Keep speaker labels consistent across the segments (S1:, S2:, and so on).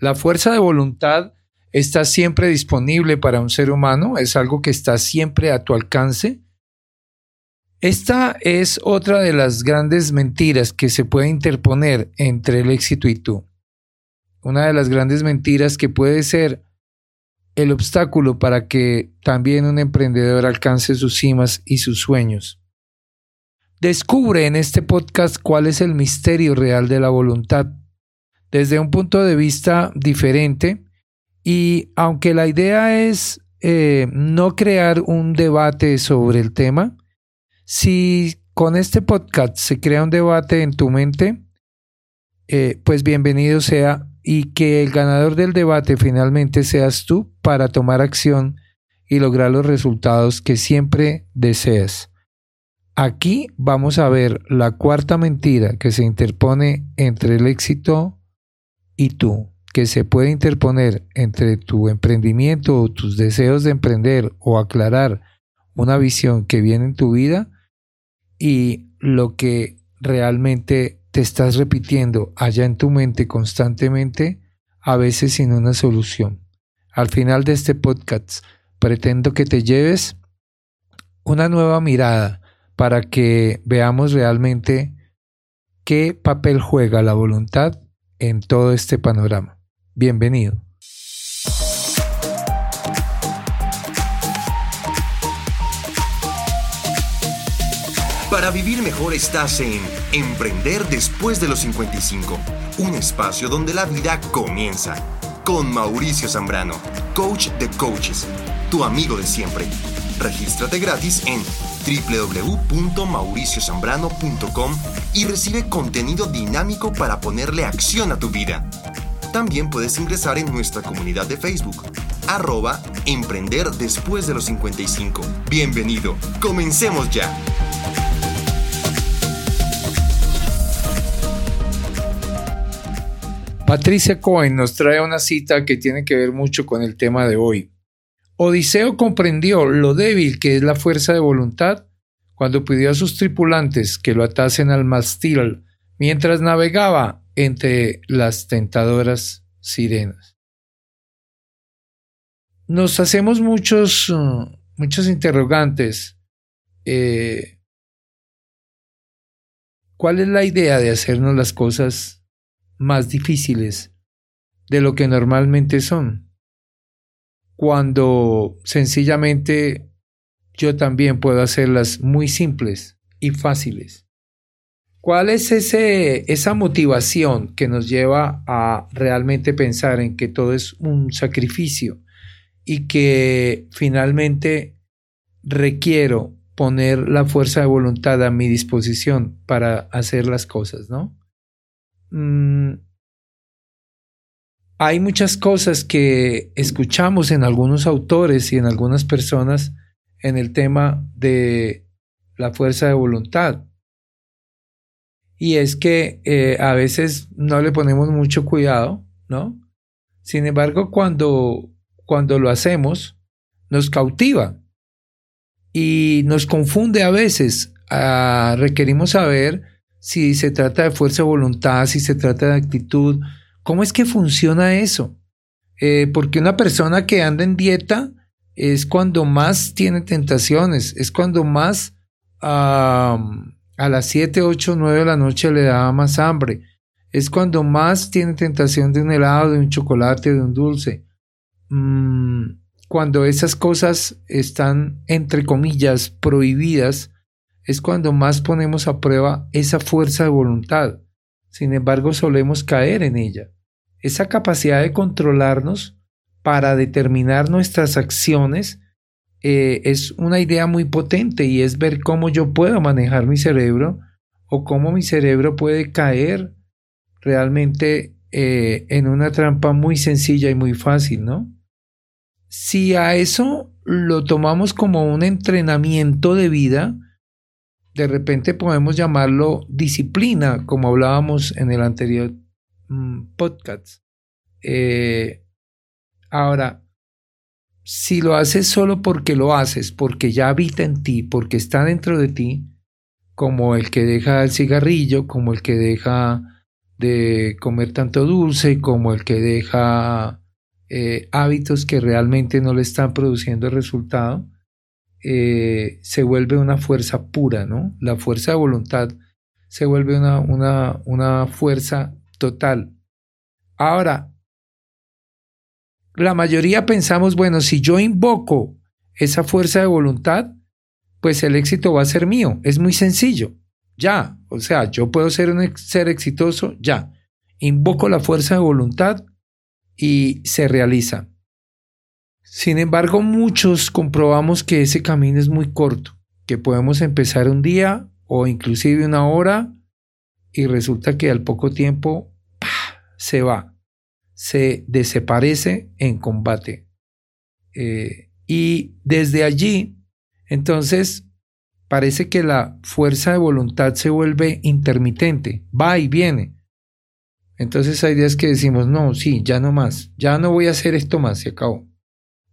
S1: La fuerza de voluntad está siempre disponible para un ser humano, es algo que está siempre a tu alcance. Esta es otra de las grandes mentiras que se puede interponer entre el éxito y tú. Una de las grandes mentiras que puede ser el obstáculo para que también un emprendedor alcance sus cimas y sus sueños. Descubre en este podcast cuál es el misterio real de la voluntad, desde un punto de vista diferente, y aunque la idea es eh, no crear un debate sobre el tema, si con este podcast se crea un debate en tu mente, eh, pues bienvenido sea y que el ganador del debate finalmente seas tú para tomar acción y lograr los resultados que siempre deseas. Aquí vamos a ver la cuarta mentira que se interpone entre el éxito y tú, que se puede interponer entre tu emprendimiento o tus deseos de emprender o aclarar una visión que viene en tu vida y lo que realmente te estás repitiendo allá en tu mente constantemente, a veces sin una solución. Al final de este podcast, pretendo que te lleves una nueva mirada para que veamos realmente qué papel juega la voluntad en todo este panorama. Bienvenido.
S2: Para vivir mejor estás en Emprender después de los 55, un espacio donde la vida comienza. Con Mauricio Zambrano, coach de coaches, tu amigo de siempre. Regístrate gratis en www.mauriciozambrano.com y recibe contenido dinámico para ponerle acción a tu vida. También puedes ingresar en nuestra comunidad de Facebook, arroba Emprender después de los 55. Bienvenido, comencemos ya.
S1: Patricia Cohen nos trae una cita que tiene que ver mucho con el tema de hoy. Odiseo comprendió lo débil que es la fuerza de voluntad cuando pidió a sus tripulantes que lo atasen al mastil mientras navegaba entre las tentadoras sirenas. Nos hacemos muchos, muchos interrogantes. Eh, ¿Cuál es la idea de hacernos las cosas más difíciles de lo que normalmente son. Cuando sencillamente yo también puedo hacerlas muy simples y fáciles. ¿Cuál es ese, esa motivación que nos lleva a realmente pensar en que todo es un sacrificio y que finalmente requiero poner la fuerza de voluntad a mi disposición para hacer las cosas, ¿no? Mm, hay muchas cosas que escuchamos en algunos autores y en algunas personas en el tema de la fuerza de voluntad. Y es que eh, a veces no le ponemos mucho cuidado, ¿no? Sin embargo, cuando, cuando lo hacemos, nos cautiva y nos confunde a veces. Ah, requerimos saber si se trata de fuerza de voluntad, si se trata de actitud. ¿Cómo es que funciona eso? Eh, porque una persona que anda en dieta es cuando más tiene tentaciones, es cuando más a las 7, 8, 9 de la noche le da más hambre, es cuando más tiene tentación de un helado, de un chocolate, de un dulce. Mm, cuando esas cosas están, entre comillas, prohibidas, es cuando más ponemos a prueba esa fuerza de voluntad. Sin embargo, solemos caer en ella. Esa capacidad de controlarnos para determinar nuestras acciones eh, es una idea muy potente y es ver cómo yo puedo manejar mi cerebro o cómo mi cerebro puede caer realmente eh, en una trampa muy sencilla y muy fácil, ¿no? Si a eso lo tomamos como un entrenamiento de vida, de repente podemos llamarlo disciplina, como hablábamos en el anterior mm, podcast. Eh, ahora, si lo haces solo porque lo haces, porque ya habita en ti, porque está dentro de ti, como el que deja el cigarrillo, como el que deja de comer tanto dulce como el que deja eh, hábitos que realmente no le están produciendo resultado, eh, se vuelve una fuerza pura, ¿no? La fuerza de voluntad se vuelve una, una, una fuerza total. Ahora, la mayoría pensamos, bueno, si yo invoco esa fuerza de voluntad, pues el éxito va a ser mío. Es muy sencillo. Ya, o sea, yo puedo ser un ser exitoso, ya. Invoco la fuerza de voluntad y se realiza. Sin embargo, muchos comprobamos que ese camino es muy corto, que podemos empezar un día o inclusive una hora y resulta que al poco tiempo se va, se desaparece en combate. Eh, y desde allí, entonces, parece que la fuerza de voluntad se vuelve intermitente, va y viene. Entonces hay días que decimos, no, sí, ya no más, ya no voy a hacer esto más, se acabó.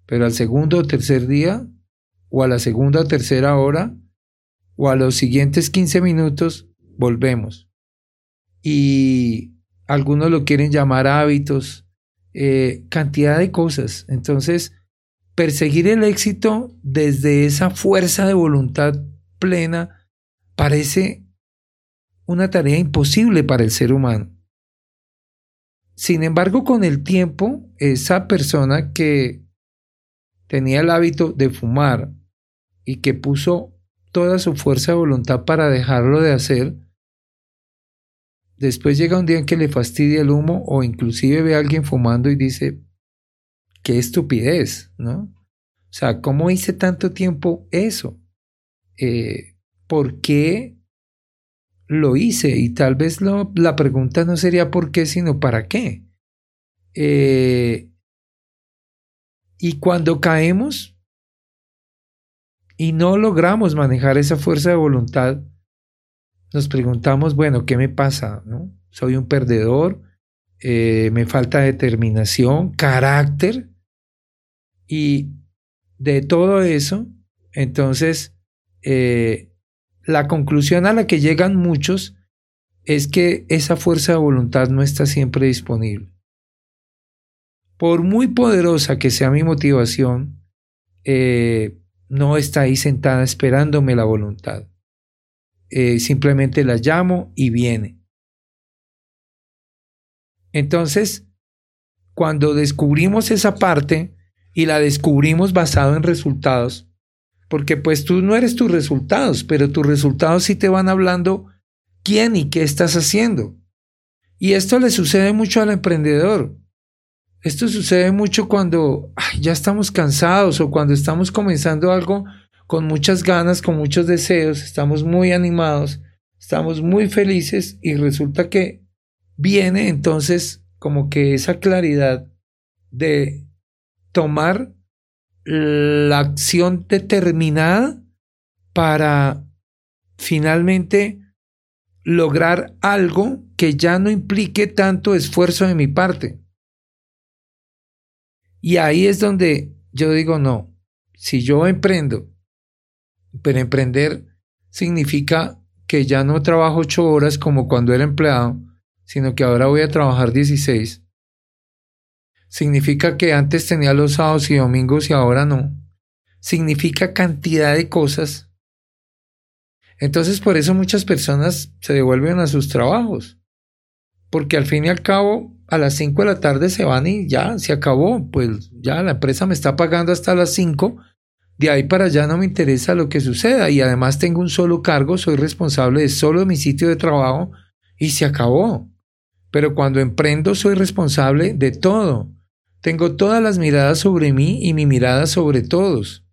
S1: Pero al segundo o tercer día, o a la segunda o tercera hora, o a los siguientes 15 minutos, volvemos. Y algunos lo quieren llamar hábitos, eh, cantidad de cosas. Entonces, perseguir el éxito desde esa fuerza de voluntad plena parece una tarea imposible para el ser humano. Sin embargo, con el tiempo, esa persona que tenía el hábito de fumar y que puso toda su fuerza de voluntad para dejarlo de hacer, después llega un día en que le fastidia el humo o inclusive ve a alguien fumando y dice, qué estupidez, ¿no? O sea, ¿cómo hice tanto tiempo eso? Eh, ¿por qué lo hice? Y tal vez la pregunta no sería por qué, sino para qué. Eh, y cuando caemos y no logramos manejar esa fuerza de voluntad, nos preguntamos, bueno, ¿qué me pasa? ¿Soy un perdedor? Eh, ¿Me falta determinación, carácter? Y de todo eso, entonces eh, la conclusión a la que llegan muchos es que esa fuerza de voluntad no está siempre disponible. Por muy poderosa que sea mi motivación, eh, no está ahí sentada esperándome la voluntad. Eh, simplemente la llamo y viene. Entonces, cuando descubrimos esa parte y la descubrimos basado en resultados, porque pues tú no eres tus resultados, pero tus resultados sí te van hablando quién y qué estás haciendo. Y esto le sucede mucho al emprendedor. Esto sucede mucho cuando ya estamos cansados o cuando estamos comenzando algo con muchas ganas, con muchos deseos, estamos muy animados, estamos muy felices y resulta que viene entonces como que esa claridad de tomar la acción determinada para finalmente lograr algo que ya no implique tanto esfuerzo de mi parte. Y ahí es donde yo digo, no, si yo emprendo, pero emprender significa que ya no trabajo ocho horas como cuando era empleado, sino que ahora voy a trabajar 16 significa que antes tenía los sábados y domingos y ahora no. Significa cantidad de cosas. Entonces por eso muchas personas se devuelven a sus trabajos. Porque al fin y al cabo a las 5 de la tarde se van y ya, se acabó. Pues ya la empresa me está pagando hasta las 5. De ahí para allá no me interesa lo que suceda. Y además tengo un solo cargo, soy responsable de solo mi sitio de trabajo y se acabó. Pero cuando emprendo soy responsable de todo. Tengo todas las miradas sobre mí y mi mirada sobre todos.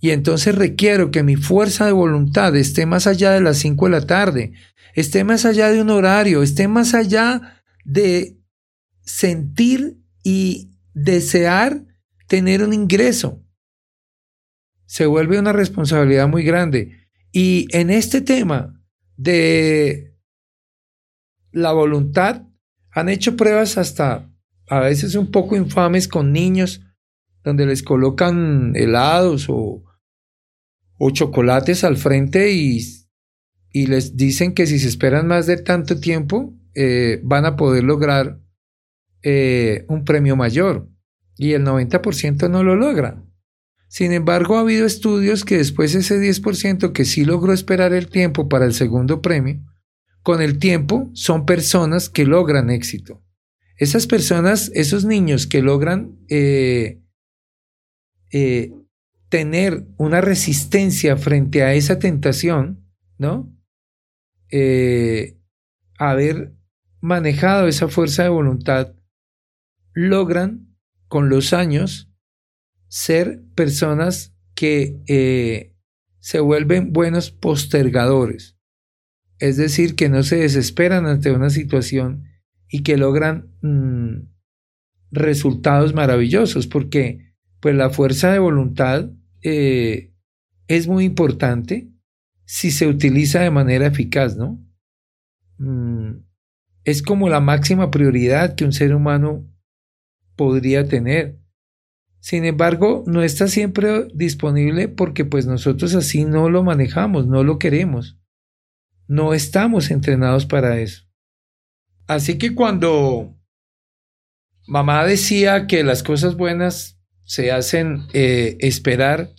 S1: Y entonces requiero que mi fuerza de voluntad esté más allá de las cinco de la tarde, esté más allá de un horario, esté más allá de sentir y desear tener un ingreso. Se vuelve una responsabilidad muy grande. Y en este tema de la voluntad, han hecho pruebas hasta a veces un poco infames con niños, donde les colocan helados o, o chocolates al frente y, y, les dicen que si se esperan más de tanto tiempo, eh, van a poder lograr eh, un premio mayor y el 90% no lo logra. Sin embargo, ha habido estudios que después ese 10% que sí logró esperar el tiempo para el segundo premio, con el tiempo son personas que logran éxito. Esas personas, esos niños que logran eh, eh, tener una resistencia frente a esa tentación, ¿no? Eh, haber manejado esa fuerza de voluntad, logran con los años ser personas que eh, se vuelven buenos postergadores, es decir, que no se desesperan ante una situación y que logran mm, resultados maravillosos, porque pues la fuerza de voluntad eh, es muy importante si se utiliza de manera eficaz, ¿no? Mm, es como la máxima prioridad que un ser humano podría tener. Sin embargo, no está siempre disponible porque pues nosotros así no lo manejamos, no lo queremos. No estamos entrenados para eso. Así que cuando mamá decía que las cosas buenas se hacen eh, esperar,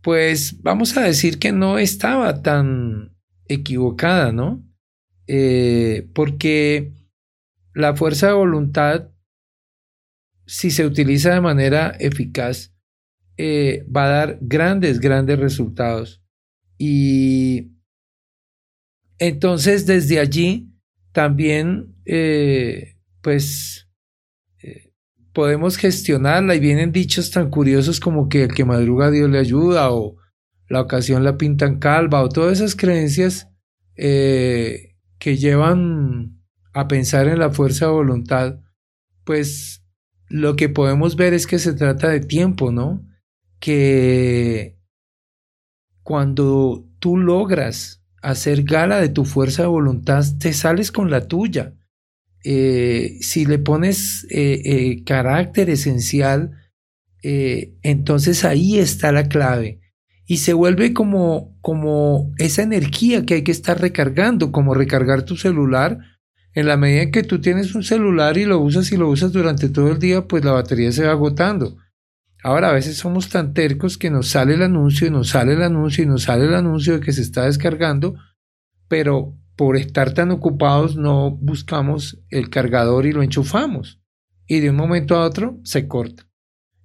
S1: pues vamos a decir que no estaba tan equivocada, ¿no? Eh, porque la fuerza de voluntad, si se utiliza de manera eficaz, eh, va a dar grandes, grandes resultados. Y entonces desde allí también, eh, pues, podemos gestionarla y vienen dichos tan curiosos como que el que madruga Dios le ayuda o la ocasión la pintan calva o todas esas creencias eh, que llevan a pensar en la fuerza de voluntad, pues lo que podemos ver es que se trata de tiempo, ¿no? Que cuando tú logras hacer gala de tu fuerza de voluntad, te sales con la tuya. Eh, si le pones eh, eh, carácter esencial, entonces ahí está la clave. Y se vuelve como, como esa energía que hay que estar recargando, como recargar tu celular. En la medida en que tú tienes un celular y lo usas y lo usas durante todo el día, pues la batería se va agotando. Ahora, a veces somos tan tercos que nos sale el anuncio y nos sale el anuncio y nos sale el anuncio de que se está descargando, pero por estar tan ocupados no buscamos el cargador y lo enchufamos. Y de un momento a otro se corta.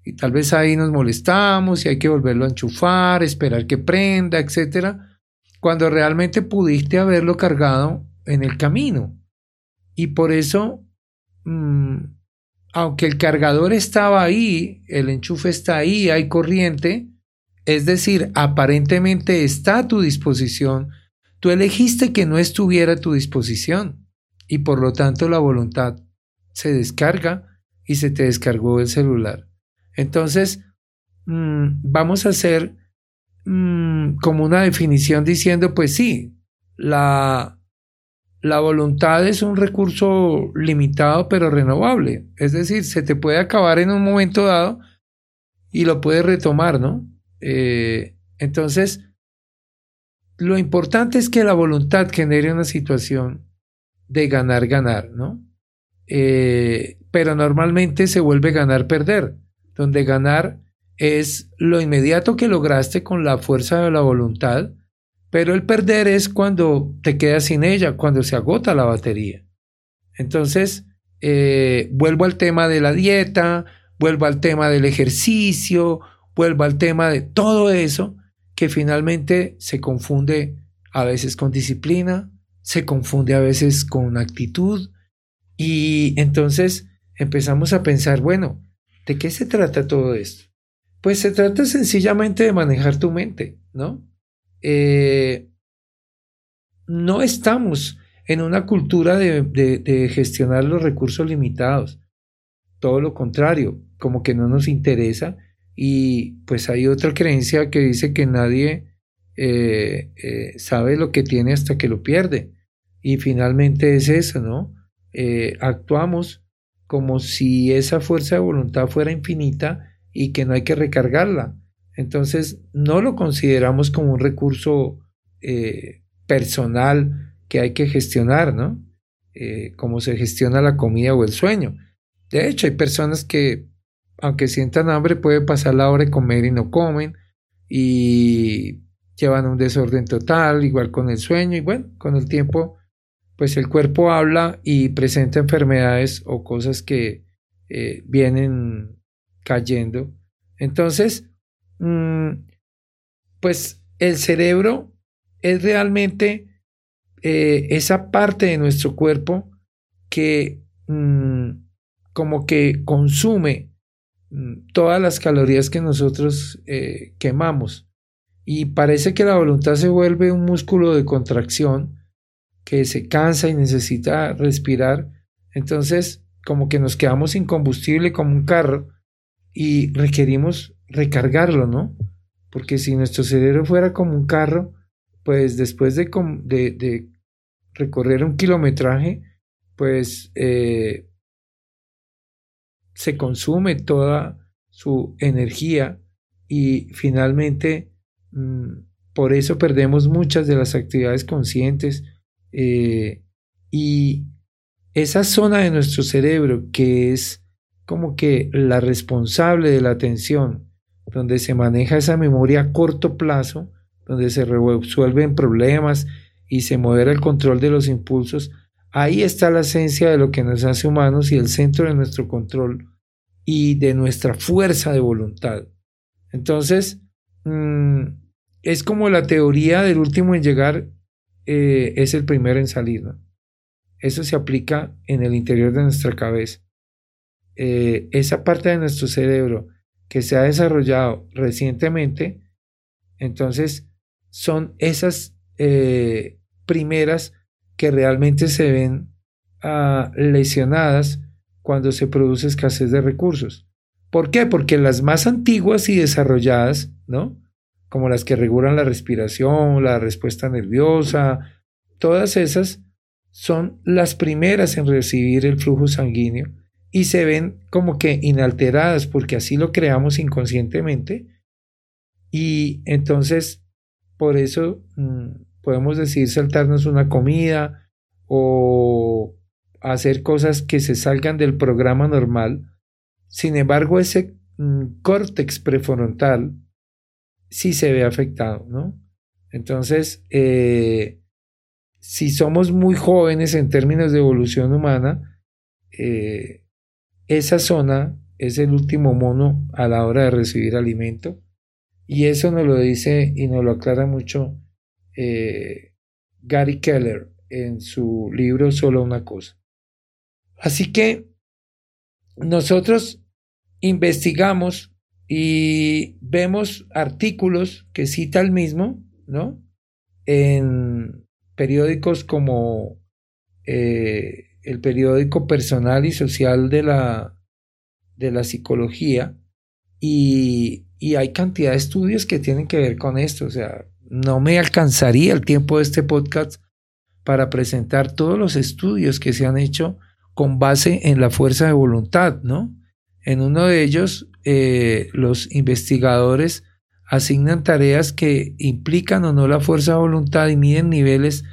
S1: Y tal vez ahí nos molestamos y hay que volverlo a enchufar, esperar que prenda, etc. Cuando realmente pudiste haberlo cargado en el camino. Y por eso, mm, aunque el cargador estaba ahí, el enchufe está ahí, hay corriente, es decir, aparentemente está a tu disposición, Tú elegiste que no estuviera a tu disposición y por lo tanto la voluntad se descarga y se te descargó el celular. Entonces, mm, vamos a hacer mm, como una definición diciendo, pues sí, la, la voluntad es un recurso limitado pero renovable. Es decir, se te puede acabar en un momento dado y lo puedes retomar, ¿no? Eh, entonces, lo importante es que la voluntad genere una situación de ganar-ganar, ¿no? Eh, pero normalmente se vuelve ganar-perder, donde ganar es lo inmediato que lograste con la fuerza de la voluntad, pero el perder es cuando te quedas sin ella, cuando se agota la batería. Entonces, eh, vuelvo al tema de la dieta, vuelvo al tema del ejercicio, vuelvo al tema de todo eso, que finalmente se confunde a veces con disciplina, se confunde a veces con actitud y entonces empezamos a pensar, bueno, ¿de qué se trata todo esto? Pues se trata sencillamente de manejar tu mente, ¿no? Eh, no estamos en una cultura de, gestionar los recursos limitados. Todo lo contrario, como que no nos interesa y pues hay otra creencia que dice que nadie eh, eh, sabe lo que tiene hasta que lo pierde. Y finalmente es eso, ¿no? Actuamos como si esa fuerza de voluntad fuera infinita y que no hay que recargarla. Entonces no lo consideramos como un recurso personal que hay que gestionar, ¿no? eh, cómo se gestiona la comida o el sueño. De hecho, hay personas que, aunque sientan hambre, pueden pasar la hora de comer y no comen y llevan un desorden total, igual con el sueño y bueno, con el tiempo, pues el cuerpo habla y presenta enfermedades o cosas que eh, vienen cayendo. Entonces, pues el cerebro es realmente eh, esa parte de nuestro cuerpo que mm, como que consume mm, todas las calorías que nosotros eh, quemamos. Y parece que la voluntad se vuelve un músculo de contracción que se cansa y necesita respirar. Entonces, como que nos quedamos sin combustible como un carro y requerimos recargarlo, ¿no? Porque si nuestro cerebro fuera como un carro, pues después de, recorrer un kilometraje, pues eh, se consume toda su energía y finalmente mm, por eso perdemos muchas de las actividades conscientes eh, y esa zona de nuestro cerebro que es como que la responsable de la atención, donde se maneja esa memoria a corto plazo, donde se resuelven problemas y se modera el control de los impulsos, ahí está la esencia de lo que nos hace humanos y el centro de nuestro control y de nuestra fuerza de voluntad. Entonces, mm, es como la teoría del último en llegar eh, es el primero en salir. Eso se aplica en el interior de nuestra cabeza. Eh, esa parte de nuestro cerebro que se ha desarrollado recientemente, entonces son esas eh, primeras que realmente se ven ah, lesionadas cuando se produce escasez de recursos. ¿Por qué? Porque las más antiguas y desarrolladas, ¿no? Como las que regulan la respiración, la respuesta nerviosa, todas esas son las primeras en recibir el flujo sanguíneo y se ven como que inalteradas porque así lo creamos inconscientemente y entonces por eso mm, podemos decir saltarnos una comida o hacer cosas que se salgan del programa normal. Sin embargo, ese mm, córtex prefrontal sí se ve afectado, ¿no? Entonces, eh, si somos muy jóvenes en términos de evolución humana, eh, esa zona es el último mono a la hora de recibir alimento y eso nos lo dice y nos lo aclara mucho eh, Gary Keller en su libro Solo una cosa. Así que nosotros investigamos y vemos artículos que cita el mismo, ¿no? En periódicos como eh, el periódico personal y social de la, de la psicología y y hay cantidad de estudios que tienen que ver con esto. O sea, no me alcanzaría el tiempo de este podcast para presentar todos los estudios que se han hecho con base en la fuerza de voluntad, ¿no? En uno de ellos, eh, los investigadores asignan tareas que implican o no la fuerza de voluntad y miden niveles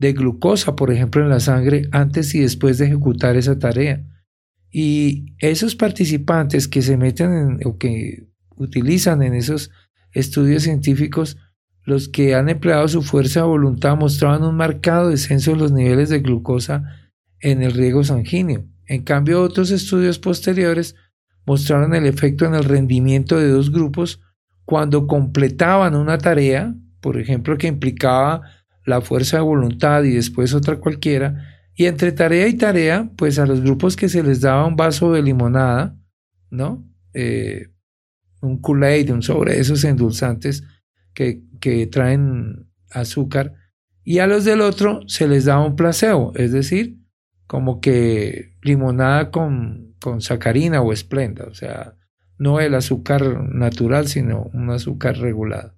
S1: de glucosa, por ejemplo, en la sangre antes y después de ejecutar esa tarea. Y esos participantes que se meten en, o que utilizan en esos estudios científicos, los que han empleado su fuerza de voluntad mostraban un marcado descenso en los niveles de glucosa en el riego sanguíneo. En cambio, otros estudios posteriores mostraron el efecto en el rendimiento de dos grupos cuando completaban una tarea, por ejemplo, que implicaba la fuerza de voluntad y después otra cualquiera, y entre tarea y tarea, pues a los grupos que se les daba un vaso de limonada, ¿no? Eh, un Kool-Aid, un sobre esos endulzantes que, que traen azúcar, y a los del otro se les da un placebo, es decir, como que limonada con, con sacarina o esplenda, o sea, no el azúcar natural, sino un azúcar regulado.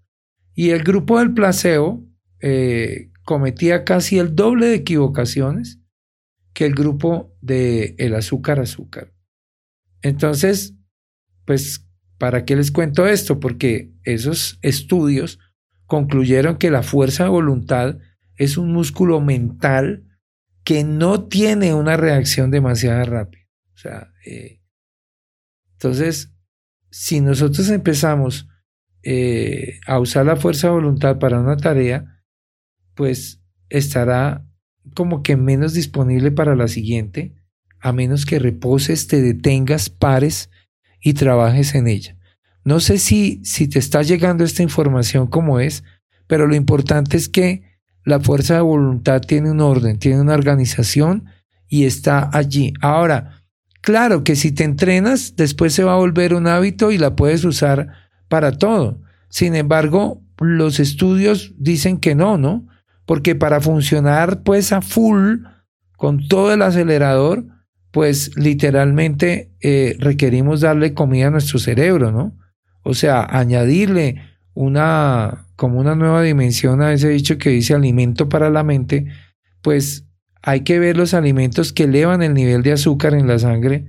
S1: Y el grupo del placebo eh, cometía casi el doble de equivocaciones que el grupo del el azúcar azúcar. Entonces, pues ¿Para qué les cuento esto? Porque esos estudios concluyeron que la fuerza de voluntad es un músculo mental que que no tiene una reacción demasiado rápida. O sea, eh, entonces, si nosotros empezamos eh, a usar la fuerza de voluntad para una tarea, pues estará como que menos disponible para la siguiente, a menos que reposes, te detengas, pares y trabajes en ella. No sé si, si te está llegando esta información como es, pero lo importante es que la fuerza de voluntad tiene un orden, tiene una organización y está allí. Ahora, claro que si te entrenas, después se va a volver un hábito y la puedes usar para todo. Sin embargo, los estudios dicen que no, ¿no? Porque para funcionar pues a full, con todo el acelerador, pues literalmente eh, requerimos darle comida a nuestro cerebro, ¿no? O sea, añadirle una, como una nueva dimensión a ese dicho que dice alimento para la mente, pues hay que ver los alimentos que elevan el nivel de azúcar en la sangre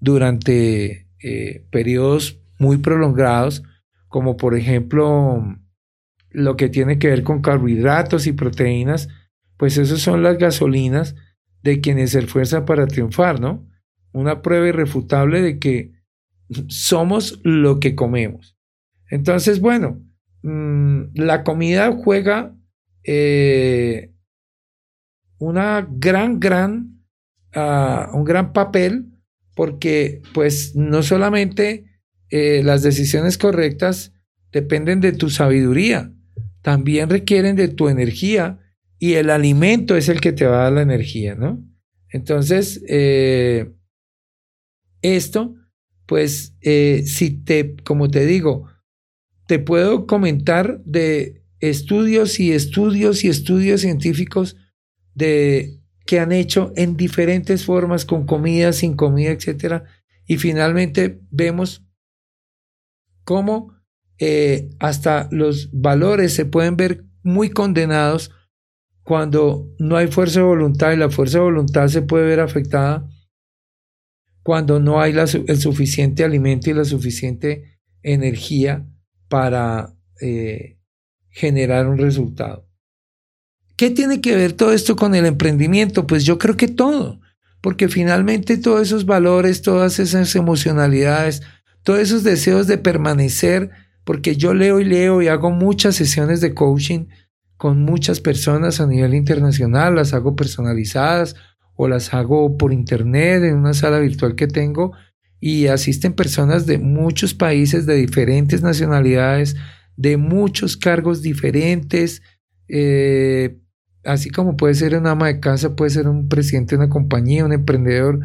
S1: durante eh, periodos muy prolongados, como por ejemplo lo que tiene que ver con carbohidratos y proteínas, pues esas son las gasolinas de quienes se esfuerzan para triunfar, ¿no? Una prueba irrefutable de que somos lo que comemos. Entonces, bueno, mm, la comida juega eh, una gran, gran, ah, un gran papel porque pues no solamente eh, las decisiones correctas dependen de tu sabiduría, también requieren de tu energía y el alimento es el que te va a dar la energía, ¿no? Entonces, eh, esto pues eh, si te, como te digo, te puedo comentar de estudios y estudios y estudios científicos de que han hecho en diferentes formas, con comida, sin comida, etcétera, y finalmente vemos cómo eh, hasta los valores se pueden ver muy condenados cuando no hay fuerza de voluntad y la fuerza de voluntad se puede ver afectada cuando no hay el suficiente alimento y la suficiente energía para eh, generar un resultado. ¿Qué tiene que ver todo esto con el emprendimiento? Pues yo creo que todo, porque finalmente todos esos valores, todas esas emocionalidades, todos esos deseos de permanecer, porque yo leo y leo y hago muchas sesiones de coaching con muchas personas a nivel internacional, las hago personalizadas o las hago por internet en una sala virtual que tengo y asisten personas de muchos países, de diferentes nacionalidades, de muchos cargos diferentes, eh, así como puede ser un ama de casa, puede ser un presidente de una compañía, un emprendedor.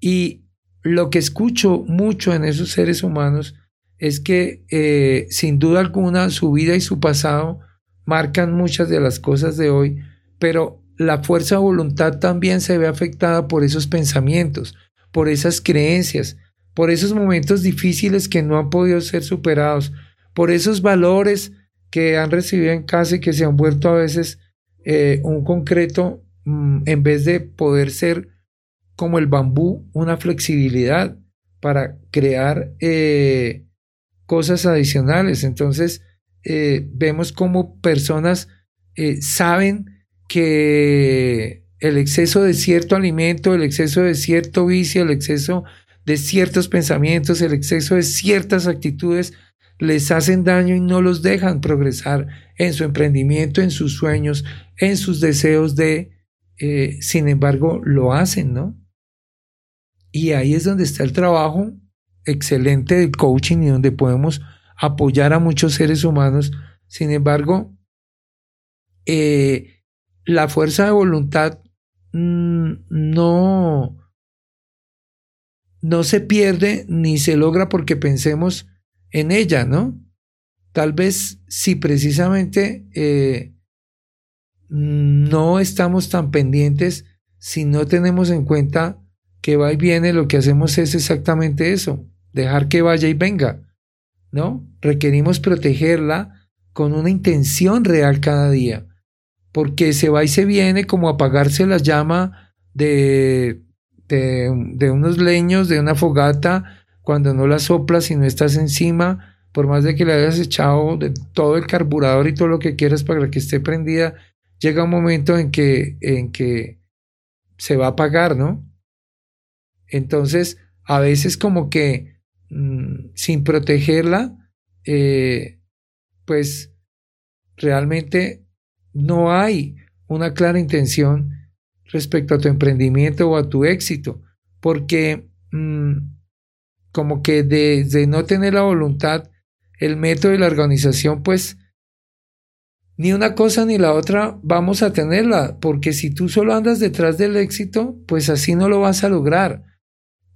S1: Y lo que escucho mucho en esos seres humanos es que eh, sin duda alguna su vida y su pasado marcan muchas de las cosas de hoy, pero la fuerza de voluntad también se ve afectada por esos pensamientos, por esas creencias, por esos momentos difíciles que no han podido ser superados, por esos valores que han recibido en casa y que se han vuelto a veces eh, un concreto mm, en vez de poder ser como el bambú, una flexibilidad para crear eh, cosas adicionales. Entonces, eh, vemos como personas saben que el exceso de cierto alimento, el exceso de cierto vicio, el exceso de ciertos pensamientos, el exceso de ciertas actitudes les hacen daño y no los dejan progresar en su emprendimiento, en sus sueños, en sus deseos de, eh, sin embargo, lo hacen, ¿no? Y ahí es donde está el trabajo excelente del coaching y donde podemos apoyar a muchos seres humanos. Sin embargo, eh, la fuerza de voluntad mm, no, no se pierde ni se logra porque pensemos en ella, ¿no? Tal vez si precisamente eh, no estamos tan pendientes, si no tenemos en cuenta que va y viene, lo que hacemos es exactamente eso, dejar que vaya y venga, ¿no? Requerimos protegerla con una intención real cada día porque se va y se viene como apagarse la llama de, de, unos leños, de una fogata, cuando no la soplas y no estás encima, por más de que le hayas echado de todo el carburador y todo lo que quieras para que esté prendida, llega un momento en que, en que se va a pagar, ¿no? Entonces, a veces como que mm, sin protegerla, eh, pues realmente no hay una clara intención respecto a tu emprendimiento o a tu éxito, porque mm, como que desde no tener la voluntad, el método y la organización, pues ni una cosa ni la otra vamos a tenerla, porque si tú solo andas detrás del éxito, pues así no lo vas a lograr.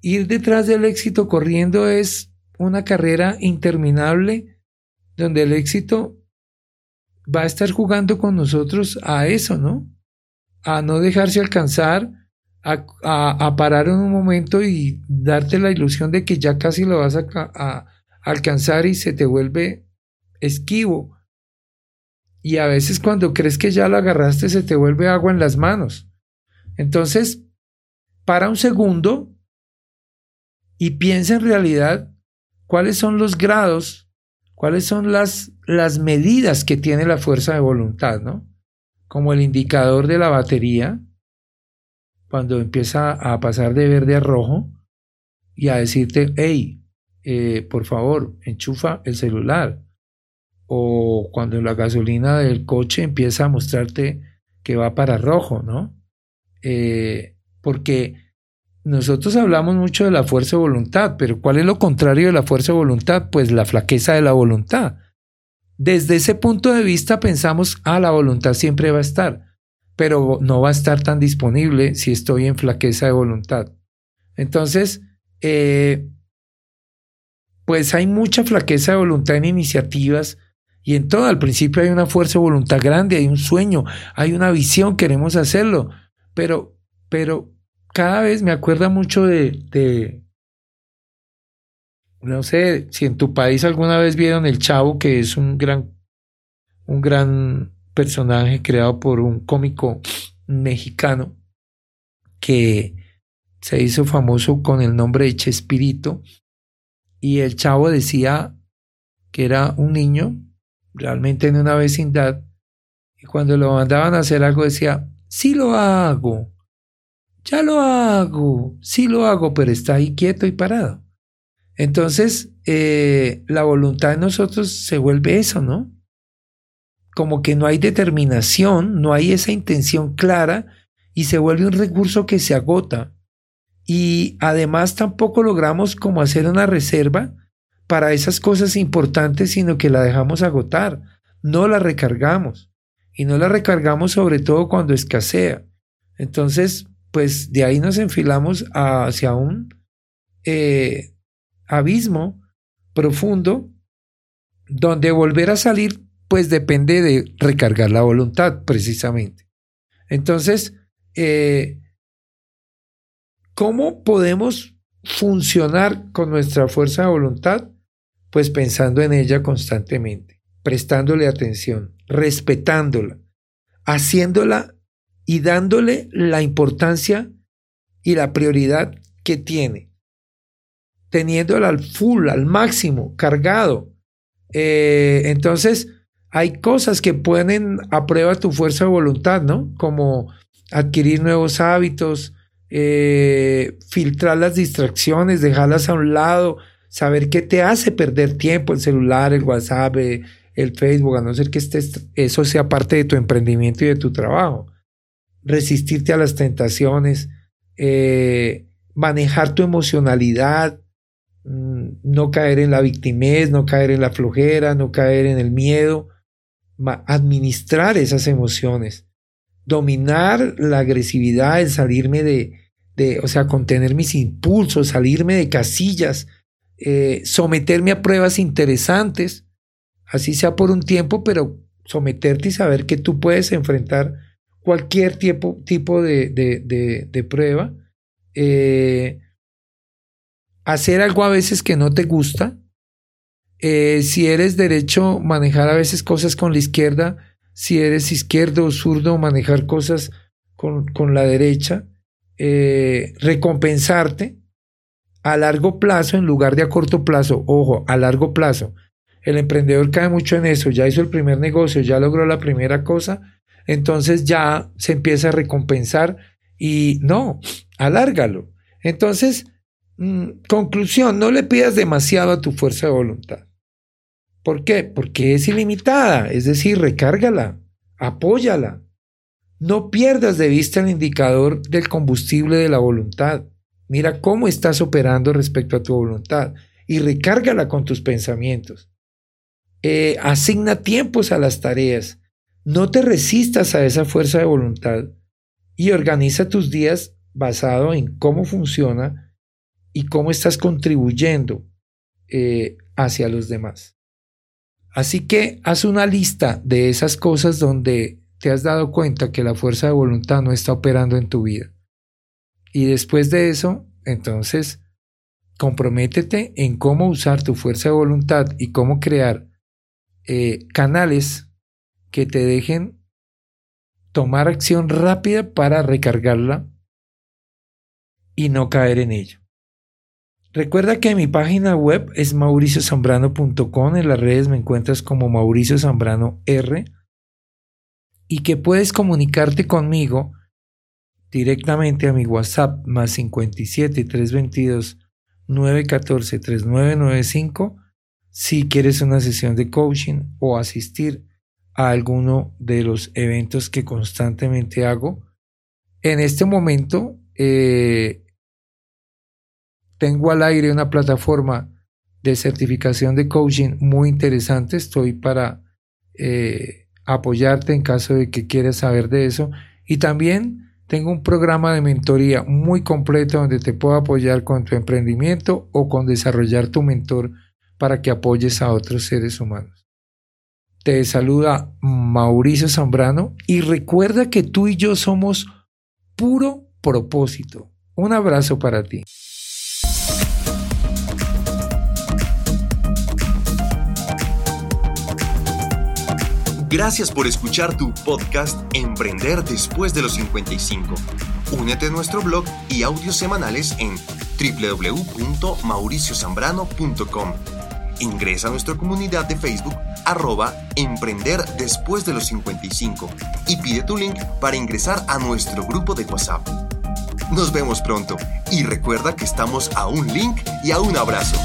S1: Ir detrás del éxito corriendo es una carrera interminable donde el éxito va a estar jugando con nosotros a eso, ¿no? A no dejarse alcanzar, a, parar en un momento y darte la ilusión de que ya casi lo vas a, a alcanzar y se te vuelve esquivo. Y a veces cuando crees que ya lo agarraste se te vuelve agua en las manos. Entonces, para un segundo y piensa en realidad cuáles son los grados ¿Cuáles son las, las medidas que tiene la fuerza de voluntad, no? Como el indicador de la batería, cuando empieza a pasar de verde a rojo y a decirte, hey, eh, por favor, enchufa el celular. O cuando la gasolina del coche empieza a mostrarte que va para rojo, ¿no? Eh, porque nosotros hablamos mucho de la fuerza de voluntad, pero ¿cuál es lo contrario de la fuerza de voluntad? Pues la flaqueza de la voluntad. Desde ese punto de vista pensamos, ah, la voluntad siempre va a estar, pero no va a estar tan disponible si estoy en flaqueza de voluntad. Entonces, eh, pues hay mucha flaqueza de voluntad en iniciativas y en todo. Al principio hay una fuerza de voluntad grande, hay un sueño, hay una visión, queremos hacerlo, pero, pero cada vez me acuerda mucho de, no sé si en tu país alguna vez vieron El Chavo, que es un gran, un gran personaje creado por un cómico mexicano que se hizo famoso con el nombre de Chespirito. Y el chavo decía que era un niño, realmente en una vecindad, y cuando lo mandaban a hacer algo decía, sí lo hago, ya lo hago, sí lo hago, pero está ahí quieto y parado. Entonces, eh, la voluntad de nosotros se vuelve eso, ¿no? Como que no hay determinación, no hay esa intención clara y se vuelve un recurso que se agota. Y además tampoco logramos como hacer una reserva para esas cosas importantes, sino que la dejamos agotar, no la recargamos. Y no la recargamos sobre todo cuando escasea. Entonces, pues de ahí nos enfilamos hacia un eh, abismo profundo donde volver a salir pues depende de recargar la voluntad precisamente. Entonces, eh, ¿cómo podemos funcionar con nuestra fuerza de voluntad? Pues pensando en ella constantemente, prestándole atención, respetándola, haciéndola y dándole la importancia y la prioridad que tiene, teniéndola al full, al máximo, cargado. Eh, entonces, hay cosas que ponen a prueba tu fuerza de voluntad, ¿no? Como adquirir nuevos hábitos, eh, filtrar las distracciones, dejarlas a un lado, saber qué te hace perder tiempo, el celular, el WhatsApp, eh, el Facebook, a no ser que estés, eso sea parte de tu emprendimiento y de tu trabajo resistirte a las tentaciones, eh, manejar tu emocionalidad, mm, no caer en la victimez, no caer en la flojera, no caer en el miedo, administrar esas emociones, dominar la agresividad, el salirme de, de, o sea, contener mis impulsos, salirme de casillas, eh, someterme a pruebas interesantes, así sea por un tiempo, pero someterte y saber que tú puedes enfrentar cualquier tipo, tipo de, de, prueba. Eh, hacer algo a veces que no te gusta. Eh, si eres derecho, manejar a veces cosas con la izquierda. Si eres izquierdo o zurdo, manejar cosas con, con la derecha. Eh, recompensarte a largo plazo en lugar de a corto plazo. Ojo, a largo plazo. El emprendedor cae mucho en eso. Ya hizo el primer negocio, ya logró la primera cosa entonces ya se empieza a recompensar Y no, alárgalo. Entonces, mm, conclusión, no le pidas demasiado a tu fuerza de voluntad. ¿Por qué? Porque es ilimitada, es decir, recárgala, apóyala. No pierdas de vista el indicador del combustible de la voluntad. Mira cómo estás operando respecto a tu voluntad y recárgala con tus pensamientos. Eh, asigna tiempos a las tareas. No te resistas a esa fuerza de voluntad y organiza tus días basado en cómo funciona y cómo estás contribuyendo eh, hacia los demás. Así que haz una lista de esas cosas donde te has dado cuenta que la fuerza de voluntad no está operando en tu vida. Y después de eso, entonces, comprométete en cómo usar tu fuerza de voluntad y cómo crear eh, canales que te dejen tomar acción rápida para recargarla y no caer en ello. Recuerda que mi página web es mauriciozambrano.com, en las redes me encuentras como Mauricio Zambrano R y que puedes comunicarte conmigo directamente a mi WhatsApp más 57 322 914 3995 si quieres una sesión de coaching o asistir a alguno de los eventos que constantemente hago. En este momento eh, tengo al aire una plataforma de certificación de coaching muy interesante. Estoy para eh, apoyarte en caso de que quieras saber de eso. Y también tengo un programa de mentoría muy completo donde te puedo apoyar con tu emprendimiento o con desarrollar tu mentor para que apoyes a otros seres humanos. Te saluda Mauricio Zambrano y recuerda que tú y yo somos puro propósito. Un abrazo para ti.
S2: Gracias por escuchar tu podcast Emprender después de los 55. Únete a nuestro blog y audios semanales en www.mauriciozambrano.com. Ingresa a nuestra comunidad de Facebook arroba Emprender después de los 55 y pide tu link para ingresar a nuestro grupo de WhatsApp. Nos vemos pronto y recuerda que estamos a un link y a un abrazo.